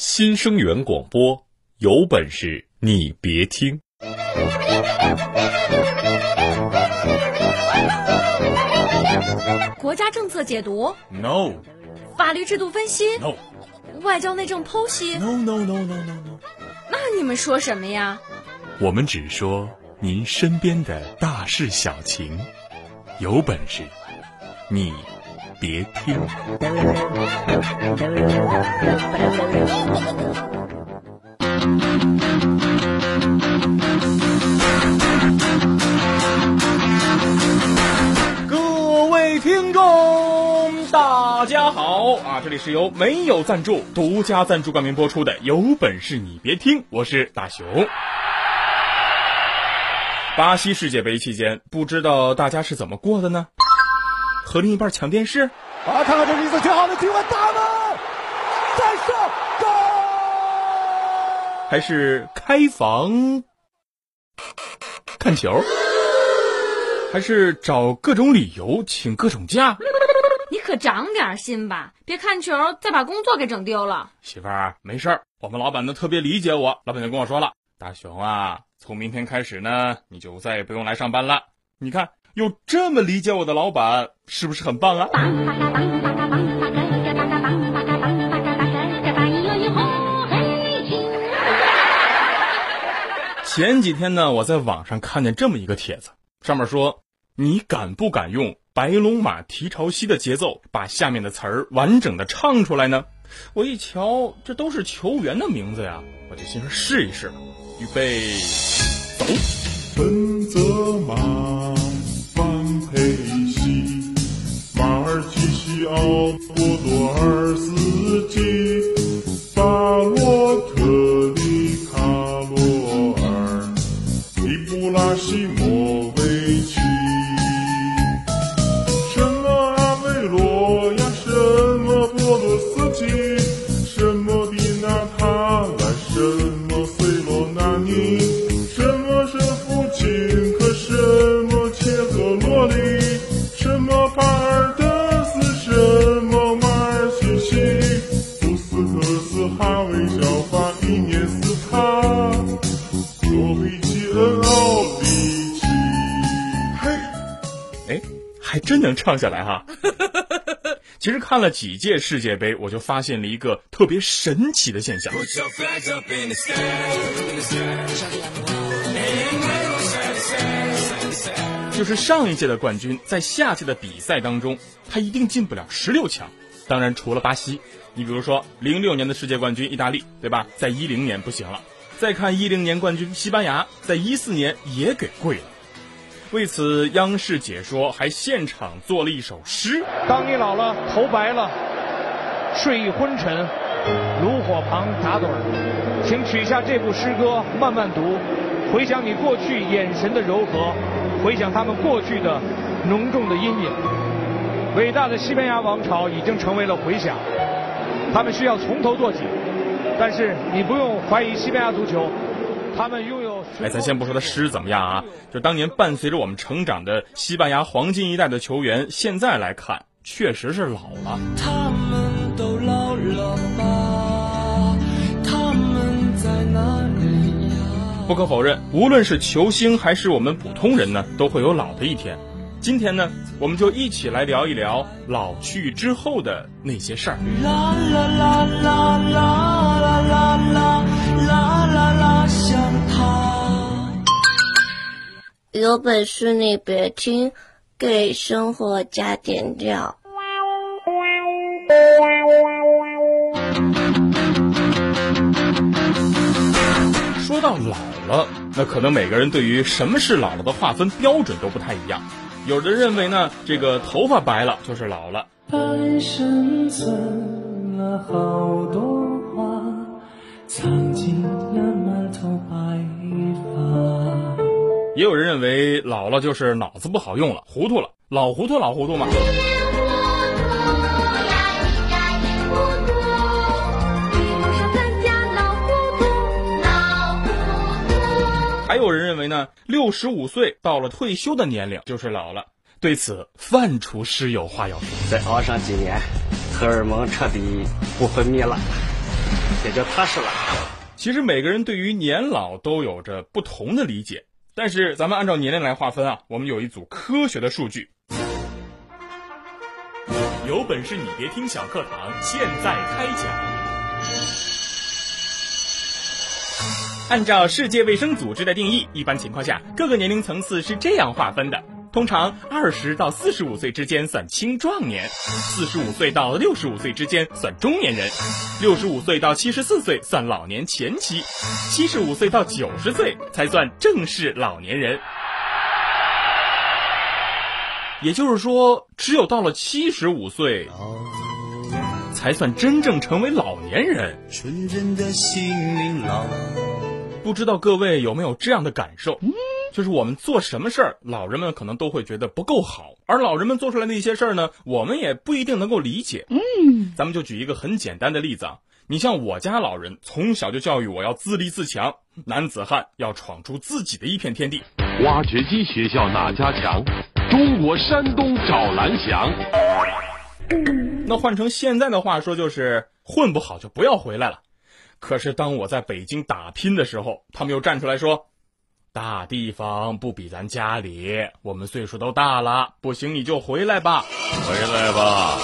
新生源广播，有本事你别听。国家政策解读，no；法律制度分析，no；外交内政剖析，no no no no no no。那你们说什么呀？我们只说您身边的大事小情，有本事你别听。各位听众，大家好啊！这里是由没有赞助、独家赞助冠名播出的《有本事你别听》，我是大熊。巴西世界杯期间，不知道大家是怎么过的呢？和另一半抢电视？啊，看看这是一次绝好的机会，大门再射，高！还是开房看球？还是找各种理由请各种假？你可长点心吧，别看球再把工作给整丢了。媳妇儿，没事儿，我们老板呢特别理解我，老板就跟我说了，大熊啊，从明天开始呢，你就再也不用来上班了。你看，有这么理解我的老板，是不是很棒啊？前几天呢，我在网上看见这么一个帖子，上面说：“你敢不敢用白龙马蹄朝西的节奏，把下面的词儿完整的唱出来呢？”我一瞧，这都是球员的名字呀，我就心说试一试吧。预备，走。奔泽马，能唱下来哈！其实看了几届世界杯，我就发现了一个特别神奇的现象。就是上一届的冠军，在下届的比赛当中，他一定进不了十六强。当然，除了巴西，你比如说零六年的世界冠军意大利，对吧？在一零年不行了。再看一零年冠军西班牙，在一四年也给跪了。为此，央视解说还现场做了一首诗。当你老了，头白了，睡意昏沉，炉火旁打盹儿，请取下这部诗歌，慢慢读，回想你过去眼神的柔和，回想他们过去的浓重的阴影。伟大的西班牙王朝已经成为了回响，他们需要从头做起。但是你不用怀疑西班牙足球，他们拥有。哎，咱先不说他诗怎么样啊，就当年伴随着我们成长的西班牙黄金一代的球员，现在来看确实是老了。他们都老了吧？他们在哪里呀？不可否认，无论是球星还是我们普通人呢，都会有老的一天。今天呢，我们就一起来聊一聊老去之后的那些事儿。啦啦啦啦啦啦啦啦啦有本事你别听，给生活加点料。说到老了，那可能每个人对于什么是老了的划分标准都不太一样。有的认为呢，这个头发白了就是老了。半生怎么好认为老了就是脑子不好用了，糊涂了，老糊涂老糊涂嘛。还有人认为呢，六十五岁到了退休的年龄就是老了。对此，范厨师有话要说。再熬上几年，荷尔蒙彻底不分泌了，也就踏实了。其实每个人对于年老都有着不同的理解，但是咱们按照年龄来划分啊，我们有一组科学的数据。有本事你别听小课堂，现在开讲。按照世界卫生组织的定义，一般情况下，各个年龄层次是这样划分的：通常二十到四十五岁之间算青壮年，四十五岁到六十五岁之间算中年人，六十五岁到七十四岁算老年前期，七十五岁到九十岁才算正式老年人。也就是说，只有到了七十五岁，才算真正成为老年人。纯真的心灵老。不知道各位有没有这样的感受？就是我们做什么事儿，老人们可能都会觉得不够好，而老人们做出来的一些事儿呢，我们也不一定能够理解。嗯，咱们就举一个很简单的例子啊，你像我家老人从小就教育我要自立自强，男子汉要闯出自己的一片天地。挖掘机学校哪家强？中国山东找蓝翔。那换成现在的话说，就是混不好就不要回来了。可是当我在北京打拼的时候，他们又站出来说：“大地方不比咱家里，我们岁数都大了，不行你就回来吧，回来吧，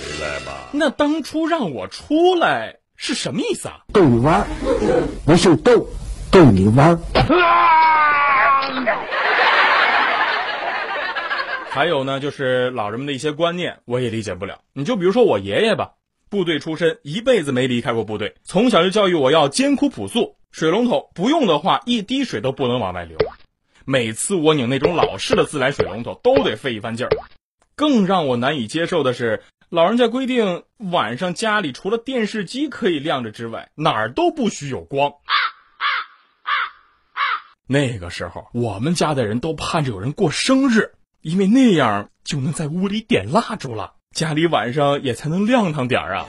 回来吧。”那当初让我出来是什么意思啊？逗你玩，不是逗，逗你玩。还有呢，就是老人们的一些观念，我也理解不了。你就比如说我爷爷吧。部队出身，一辈子没离开过部队，从小就教育我要艰苦朴素。水龙头不用的话，一滴水都不能往外流。每次我拧那种老式的自来水龙头，都得费一番劲儿。更让我难以接受的是，老人家规定晚上家里除了电视机可以亮着之外，哪儿都不许有光。那个时候，我们家的人都盼着有人过生日，因为那样就能在屋里点蜡烛了。家里晚上也才能亮堂点儿啊！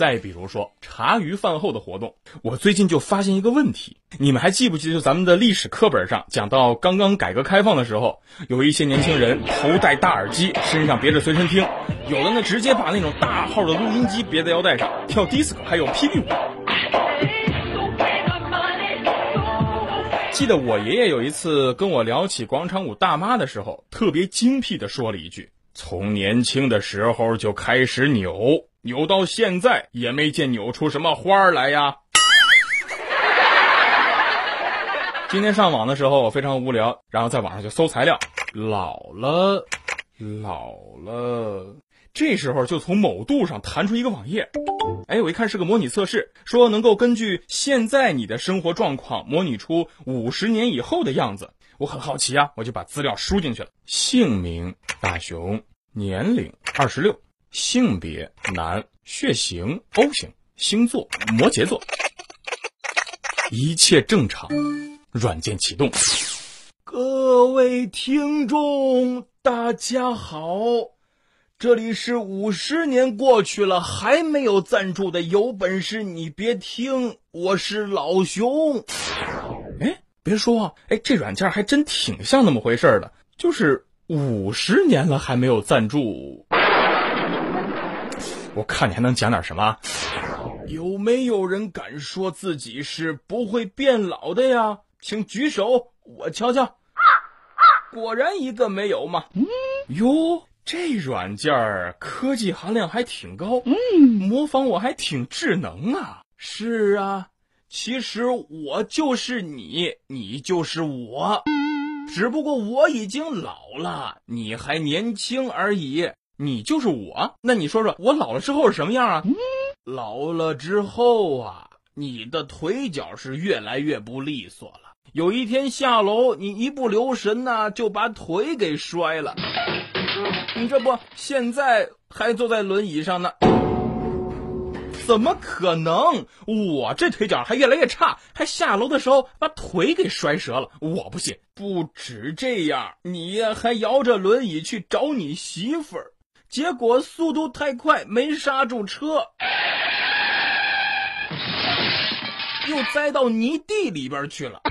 再比如说茶余饭后的活动，我最近就发现一个问题，你们还记不记得咱们的历史课本上讲到刚刚改革开放的时候，有一些年轻人头戴大耳机，身上别着随身听，有的呢直接把那种大号的录音机别在腰带上，跳 disco 还有霹雳舞。记得我爷爷有一次跟我聊起广场舞大妈的时候，特别精辟的说了一句：“从年轻的时候就开始扭，扭到现在也没见扭出什么花来呀。”今天上网的时候我非常无聊，然后在网上就搜材料，老了，老了。这时候就从某度上弹出一个网页，哎，我一看是个模拟测试，说能够根据现在你的生活状况模拟出五十年以后的样子。我很好奇啊，我就把资料输进去了：姓名大熊，年龄二十六，性别男，血型 O 型，星座摩羯座，一切正常。软件启动。各位听众，大家好。这里是五十年过去了还没有赞助的，有本事你别听！我是老熊。哎，别说，哎，这软件还真挺像那么回事的，就是五十年了还没有赞助。我看你还能讲点什么？有没有人敢说自己是不会变老的呀？请举手，我瞧瞧。果然一个没有嘛。哟。这软件儿科技含量还挺高，嗯，模仿我还挺智能啊。是啊，其实我就是你，你就是我，只不过我已经老了，你还年轻而已。你就是我，那你说说我老了之后是什么样啊？老了之后啊，你的腿脚是越来越不利索了。有一天下楼，你一不留神呢，就把腿给摔了。你这不现在还坐在轮椅上呢？怎么可能？我这腿脚还越来越差，还下楼的时候把腿给摔折了。我不信！不止这样，你还摇着轮椅去找你媳妇儿，结果速度太快，没刹住车，又栽到泥地里边去了。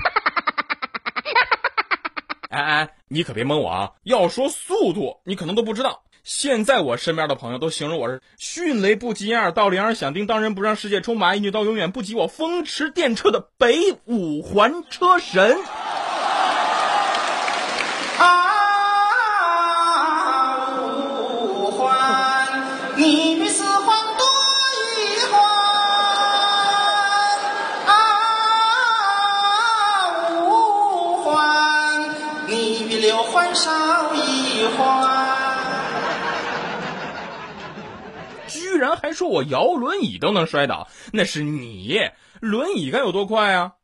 哎哎，你可别蒙我啊！要说速度，你可能都不知道。现在我身边的朋友都形容我是迅雷不及掩耳，盗铃儿响叮当人不让世界充满，一女到永远不及我，风驰电掣的北五环车神。说我摇轮椅都能摔倒，那是你，轮椅该有多快啊？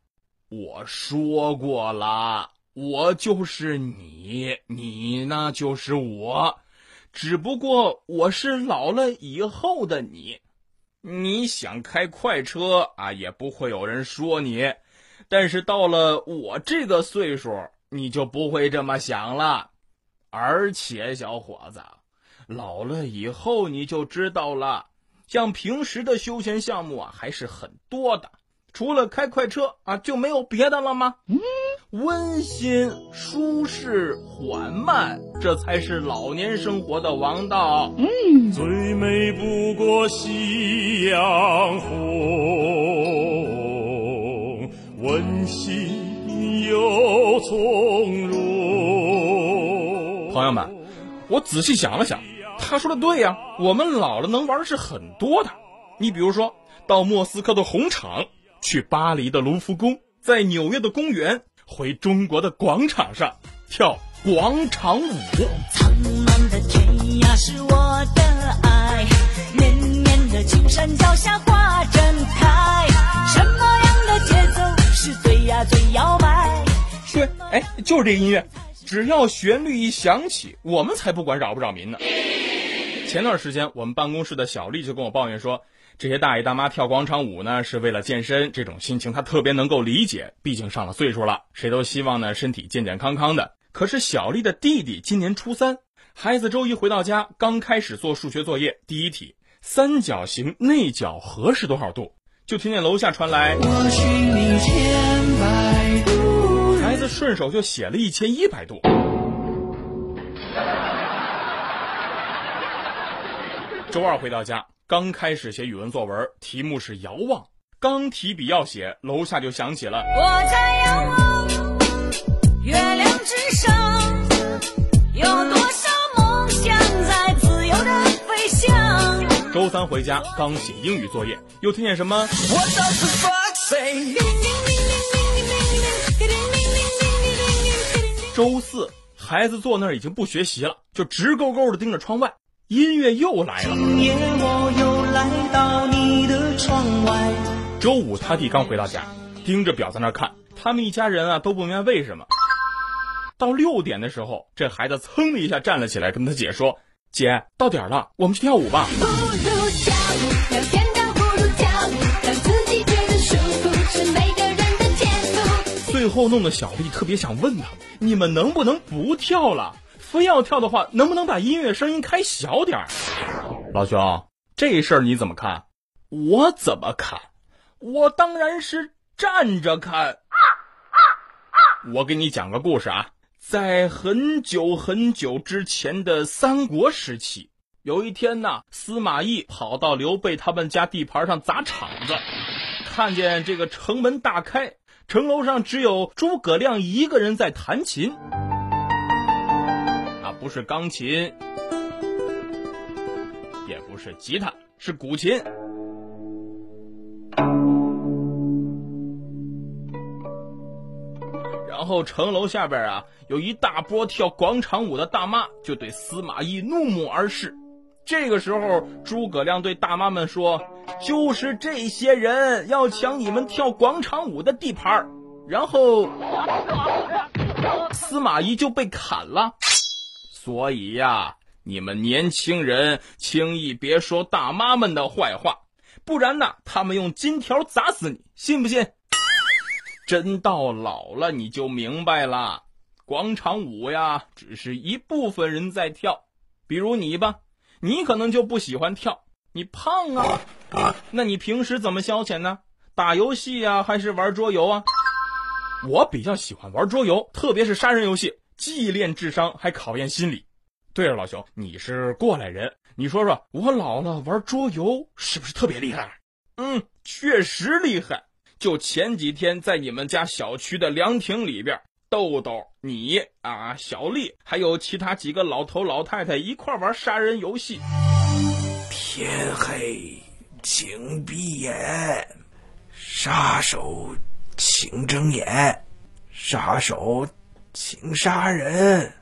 我说过了，我就是你，你呢就是我，只不过我是老了以后的你。你想开快车啊，也不会有人说你，但是到了我这个岁数，你就不会这么想了。而且，小伙子。老了以后你就知道了，像平时的休闲项目啊还是很多的，除了开快车啊就没有别的了吗？嗯，温馨、舒适、缓慢，这才是老年生活的王道。嗯，最美不过夕阳红，温馨又从容。朋友们，我仔细想了想。他说的对呀，我们老了能玩的是很多的。你比如说到莫斯科的红场，去巴黎的卢浮宫，在纽约的公园，回中国的广场上跳广场舞。苍茫的天涯是我的爱，绵绵的青山脚下花正开。什么样的节奏是最呀最摇摆？对，哎，就是这个音乐，只要旋律一响起，我们才不管扰不扰民呢。前段时间，我们办公室的小丽就跟我抱怨说，这些大爷大妈跳广场舞呢，是为了健身。这种心情她特别能够理解，毕竟上了岁数了，谁都希望呢身体健健康康的。可是小丽的弟弟今年初三，孩子周一回到家，刚开始做数学作业，第一题三角形内角和是多少度？就听见楼下传来，我寻你千百度孩子顺手就写了一千一百度。周二回到家，刚开始写语文作文，题目是遥望。刚提笔要写，楼下就响起了。我在遥望月亮之上，有多少梦想在自由的飞翔。周三回家，刚写英语作业，又听见什么？周四，孩子坐那儿已经不学习了，就直勾勾的盯着窗外。音乐又来了。周五他弟刚回到家，盯着表在那看。他们一家人啊都不明白为什么。到六点的时候，这孩子噌的一下站了起来，跟他姐说：“姐，到点了，我们去跳舞吧。”最后弄得小丽特别想问他们：“你们能不能不跳了？”非要跳的话，能不能把音乐声音开小点儿？老兄，这事儿你怎么看？我怎么看？我当然是站着看。我给你讲个故事啊，在很久很久之前的三国时期，有一天呢，司马懿跑到刘备他们家地盘上砸场子，看见这个城门大开，城楼上只有诸葛亮一个人在弹琴。不是钢琴，也不是吉他，是古琴。然后城楼下边啊，有一大波跳广场舞的大妈，就对司马懿怒目而视。这个时候，诸葛亮对大妈们说：“就是这些人要抢你们跳广场舞的地盘然后，司马懿就被砍了。所以呀，你们年轻人轻易别说大妈们的坏话，不然呢，他们用金条砸死你，信不信？真到老了你就明白了，广场舞呀，只是一部分人在跳，比如你吧，你可能就不喜欢跳，你胖啊，那你平时怎么消遣呢？打游戏呀，还是玩桌游啊？我比较喜欢玩桌游，特别是杀人游戏。既练智商还考验心理。对了，老兄，你是过来人，你说说我老了玩桌游是不是特别厉害？嗯，确实厉害。就前几天在你们家小区的凉亭里边，豆豆、你啊、小丽，还有其他几个老头老太太一块玩杀人游戏。天黑，请闭眼；杀手，请睁眼；杀手，请杀人。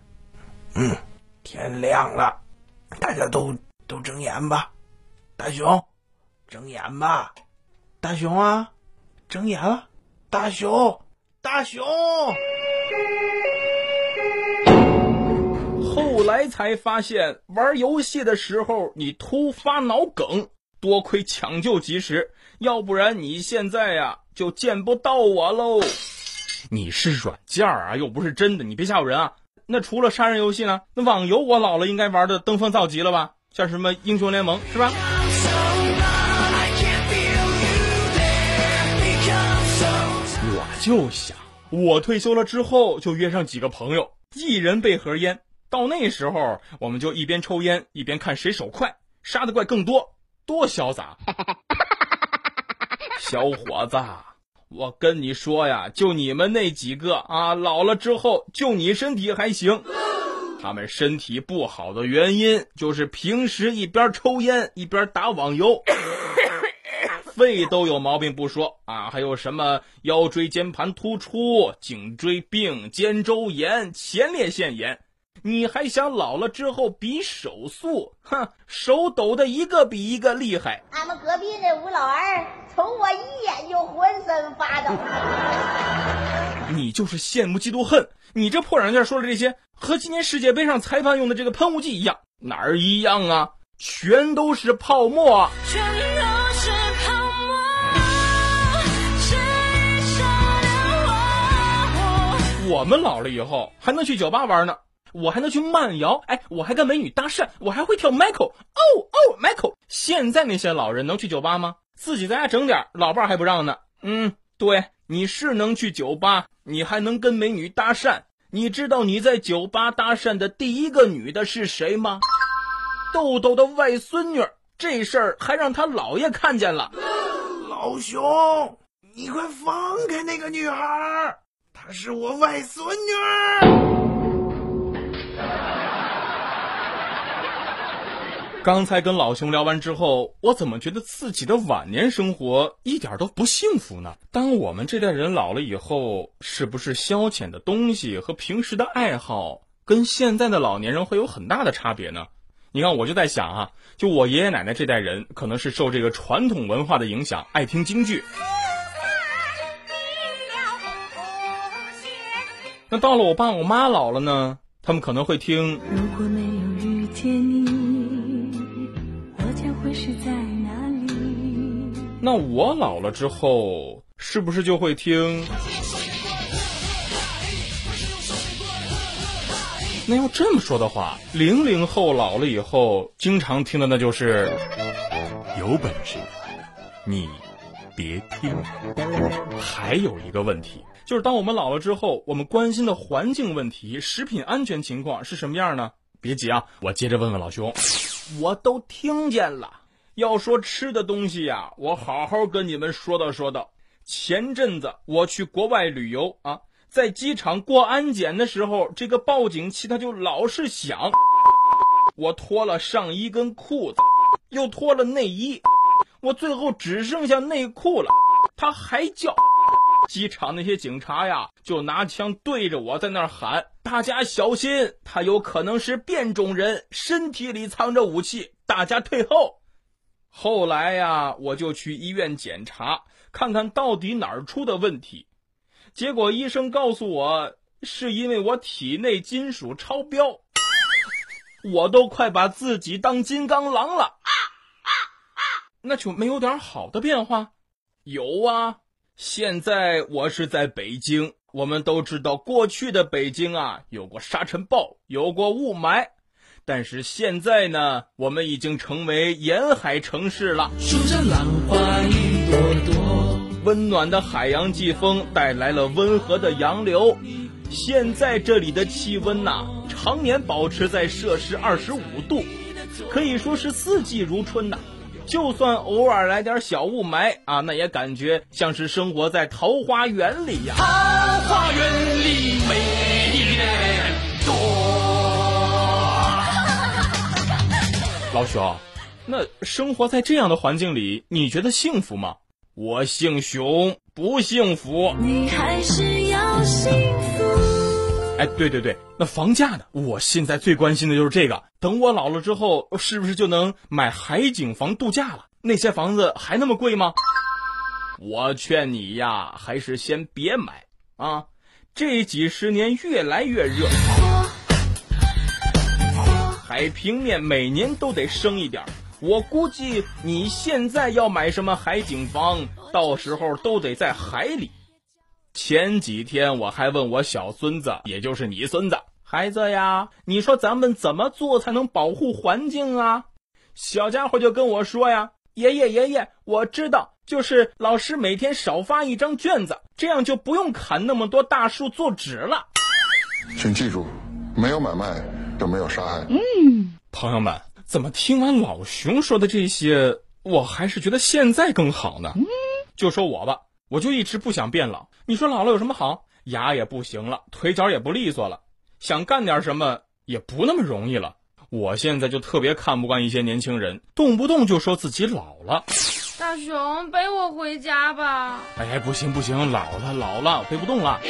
嗯，天亮了，大家都都睁眼吧。大熊，睁眼吧。大熊啊！睁眼了，大熊，大熊。后来才发现，玩游戏的时候你突发脑梗，多亏抢救及时，要不然你现在呀就见不到我喽。你是软件儿啊，又不是真的，你别吓唬人啊。那除了杀人游戏呢？那网游我老了应该玩的登峰造极了吧？像什么英雄联盟是吧？我就想我退休了之后，就约上几个朋友，一人备盒烟。到那时候，我们就一边抽烟一边看谁手快，杀的怪更多，多潇洒！小伙子，我跟你说呀，就你们那几个啊，老了之后，就你身体还行。他们身体不好的原因，就是平时一边抽烟一边打网游。肺都有毛病不说啊，还有什么腰椎间盘突出、颈椎病、肩周炎、前列腺炎？你还想老了之后比手速？哼，手抖的一个比一个厉害。俺们隔壁那吴老二，瞅我一眼就浑身发抖。你就是羡慕嫉妒恨！你这破软件说的这些，和今年世界杯上裁判用的这个喷雾剂一样，哪儿一样啊？全都是泡沫。我们老了以后还能去酒吧玩呢，我还能去慢摇，哎，我还跟美女搭讪，我还会跳 Michael，哦哦 Michael。现在那些老人能去酒吧吗？自己在家整点，老伴还不让呢。嗯，对，你是能去酒吧，你还能跟美女搭讪。你知道你在酒吧搭讪的第一个女的是谁吗？豆豆的外孙女。这事儿还让他姥爷看见了。老熊，你快放开那个女孩！她是我外孙女。刚才跟老熊聊完之后，我怎么觉得自己的晚年生活一点都不幸福呢？当我们这代人老了以后，是不是消遣的东西和平时的爱好，跟现在的老年人会有很大的差别呢？你看，我就在想啊，就我爷爷奶奶这代人，可能是受这个传统文化的影响，爱听京剧。那到了我爸我妈老了呢，他们可能会听。如果没有遇见你，我将会是在哪里？那我老了之后，是不是就会听？那要这么说的话，零零后老了以后，经常听的那就是有本事你别听。还有一个问题，就是当我们老了之后，我们关心的环境问题、食品安全情况是什么样呢？别急啊，我接着问问老兄。我都听见了。要说吃的东西呀，我好好跟你们说道说道。前阵子我去国外旅游啊。在机场过安检的时候，这个报警器它就老是响。我脱了上衣跟裤子，又脱了内衣，我最后只剩下内裤了，它还叫。机场那些警察呀，就拿枪对着我在那儿喊：“大家小心，他有可能是变种人，身体里藏着武器，大家退后。”后来呀，我就去医院检查，看看到底哪儿出的问题。结果医生告诉我，是因为我体内金属超标，我都快把自己当金刚狼了。那就没有点好的变化？有啊，现在我是在北京。我们都知道，过去的北京啊，有过沙尘暴，有过雾霾，但是现在呢，我们已经成为沿海城市了。数着浪花一朵朵。温暖的海洋季风带来了温和的洋流，现在这里的气温呐、常年保持在摄氏二十五度，可以说是四季如春呐、就算偶尔来点小雾霾啊，那也感觉像是生活在桃花源里呀、桃花源里美人多。老熊，那生活在这样的环境里，你觉得幸福吗？我姓熊，不幸福。你还是要幸福。哎，对对对，那房价呢？我现在最关心的就是这个。等我老了之后，是不是就能买海景房度假了？那些房子还那么贵吗？我劝你呀，还是先别买啊！这几十年越来越热，海平面每年都得升一点。我估计你现在要买什么海景房，到时候都得在海里。前几天我还问我小孙子，也就是你孙子，孩子呀，你说咱们怎么做才能保护环境啊？小家伙就跟我说呀，爷爷爷爷，我知道，就是老师每天少发一张卷子，这样就不用砍那么多大树做纸了。请记住，没有买卖就没有杀害。嗯，朋友们，怎么听完老熊说的这些，我还是觉得现在更好呢？嗯就说我吧，我就一直不想变老。你说老了有什么好？牙也不行了，腿脚也不利索了，想干点什么也不那么容易了。我现在就特别看不惯一些年轻人，动不动就说自己老了。大熊，背我回家吧。哎，不行不行，老了老了，背不动了。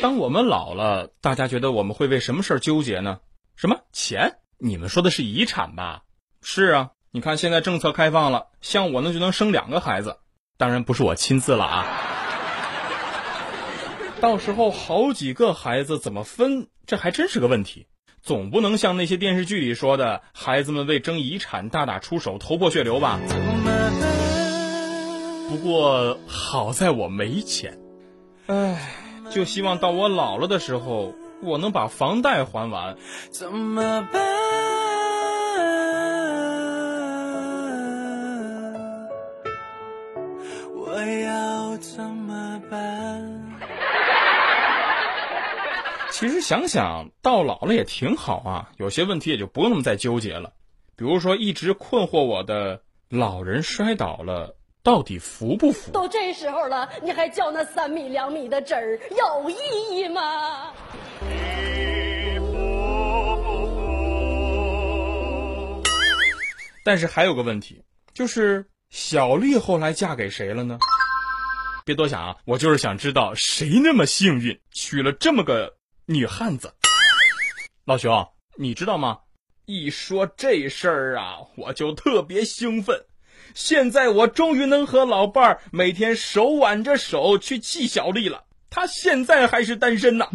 当我们老了，大家觉得我们会为什么事儿纠结呢？什么钱？你们说的是遗产吧？是啊，你看现在政策开放了，像我呢就能生两个孩子，当然不是我亲自了啊。到时候好几个孩子怎么分，这还真是个问题。总不能像那些电视剧里说的，孩子们为争遗产大打出手，头破血流吧？不过好在我没钱，唉，就希望到我老了的时候，我能把房贷还完。怎么办？怎么办？其实想想到老了也挺好啊，有些问题也就不用那么再纠结了。比如说一直困惑我的老人摔倒了，到底扶不扶？都这时候了，你还叫那三米两米的纸儿，有意义吗？但是还有个问题，就是小丽后来嫁给谁了呢？别多想啊，我就是想知道谁那么幸运，娶了这么个女汉子。老熊，你知道吗？一说这事儿啊，我就特别兴奋。现在我终于能和老伴儿每天手挽着手去气小丽了。她现在还是单身呢。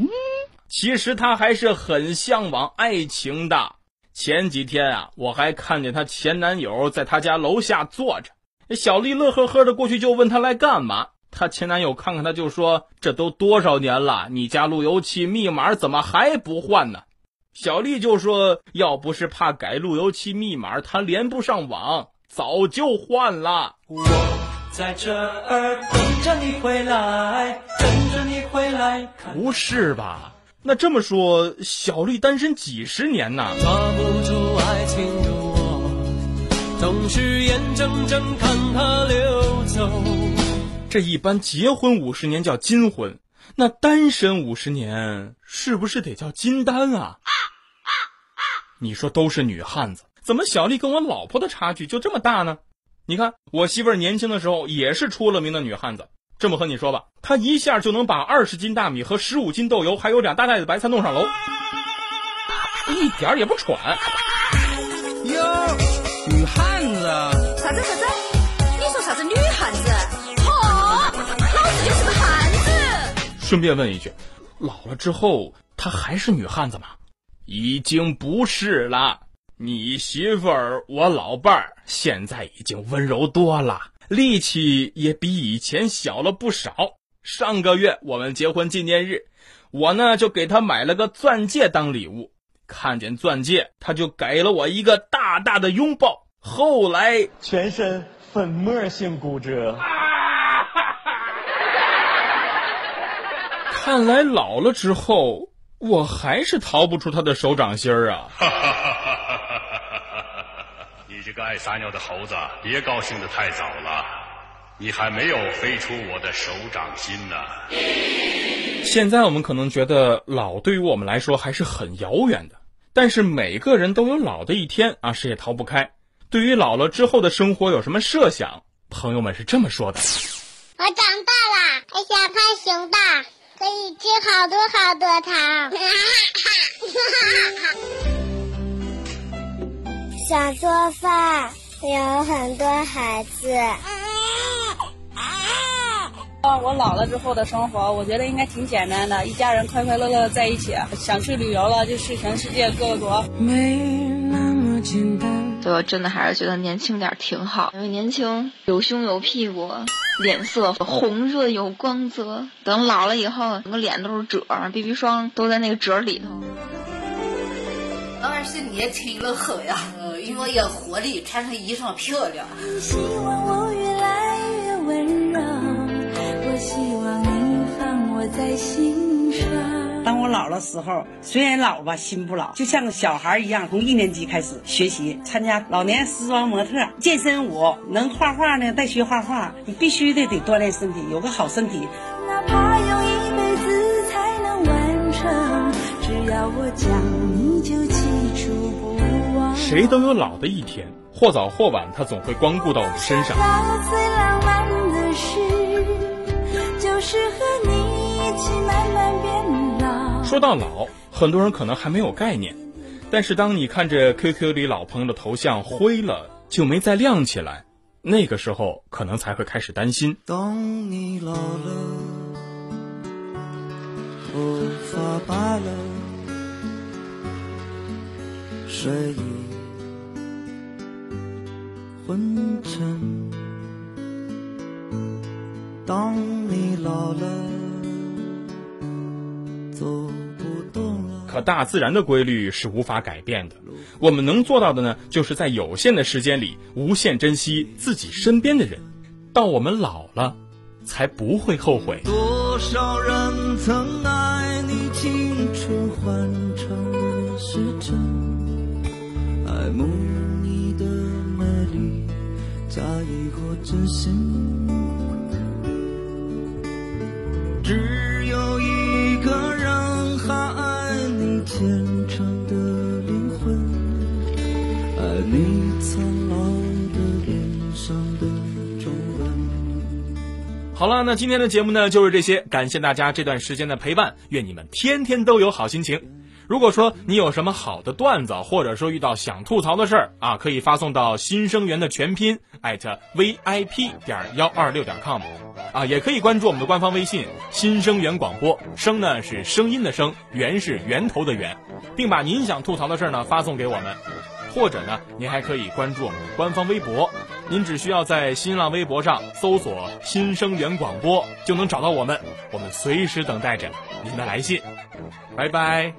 其实她还是很向往爱情的。前几天啊，我还看见她前男友在她家楼下坐着。小丽乐呵呵的过去就问他来干嘛。她前男友看看她就说：“这都多少年了，你家路由器密码怎么还不换呢？”小丽就说：“要不是怕改路由器密码，她连不上网，早就换了。”我在这儿等着你回来，等着你回来。不是吧？那这么说，小丽单身几十年呐？抓不住爱情的我，总是眼睁睁看它流走。这一般结婚五十年叫金婚，那单身五十年是不是得叫金丹啊？你说都是女汉子，怎么小丽跟我老婆的差距就这么大呢？你看我媳妇儿年轻的时候也是出了名的女汉子。这么和你说吧，她一下就能把二十斤大米和十五斤豆油，还有两大袋子白菜弄上楼，一点也不喘。哟，女汉子？啥子啥子？顺便问一句，老了之后她还是女汉子吗？已经不是了。你媳妇儿，我老伴儿，现在已经温柔多了。力气也比以前小了不少。上个月我们结婚纪念日，我呢就给她买了个钻戒当礼物。看见钻戒，她就给了我一个大大的拥抱。后来全身粉末性骨折。看来老了之后，我还是逃不出他的手掌心儿啊！你这个爱撒尿的猴子，别高兴的太早了，你还没有飞出我的手掌心呢。现在我们可能觉得老对于我们来说还是很遥远的，但是每个人都有老的一天啊，谁也逃不开。对于老了之后的生活有什么设想？朋友们是这么说的：我长大了，还想看熊大，可以吃好多好多糖。想做饭，有很多孩子。啊，我老了之后的生活，我觉得应该挺简单的，一家人快快乐乐在一起。想去旅游了，就去全世界各国。没对我真的还是觉得年轻点挺好，因为年轻有胸有屁股，脸色红润有光泽。等老了以后，整个脸都是褶，BB 霜都在那个褶里头。当然是年轻了很呀，呃，因为有活力，穿上衣裳漂亮。希望我越来越温柔，我希望你放我在心上。当我老了时候，虽然老吧，心不老，就像个小孩一样，从一年级开始学习，参加老年时装模特、健身舞，能画画呢，再学画画。你必须得得锻炼身体，有个好身体。哪怕用一辈子才能完成，只要我讲，你就记住不忘。谁都有老的一天，或早或晚，他总会光顾到我们身上。最浪漫的事，就是和你一起慢慢。说到老，很多人可能还没有概念，但是当你看着 QQ 里老朋友的头像灰了，就没再亮起来，那个时候可能才会开始担心。当你老了，头发白了，睡意昏沉。当你老了，走不动可大自然的规律是无法改变的，我们能做到的呢，就是在有限的时间里，无限珍惜自己身边的人，到我们老了，才不会后悔。多少人曾爱你青春欢畅的时辰，爱慕你的美丽，假意或真心。好了，那今天的节目呢就是这些，感谢大家这段时间的陪伴，愿你们天天都有好心情。如果说你有什么好的段子，或者说遇到想吐槽的事儿啊，可以发送到新生源的全拼 at vip 点幺二六点 com，啊，也可以关注我们的官方微信新生源广播，声呢是声音的声，源是源头的源，并把您想吐槽的事儿呢发送给我们，或者呢，您还可以关注我们的官方微博，您只需要在新浪微博上搜索新生源广播就能找到我们，我们随时等待着您的来信，拜拜。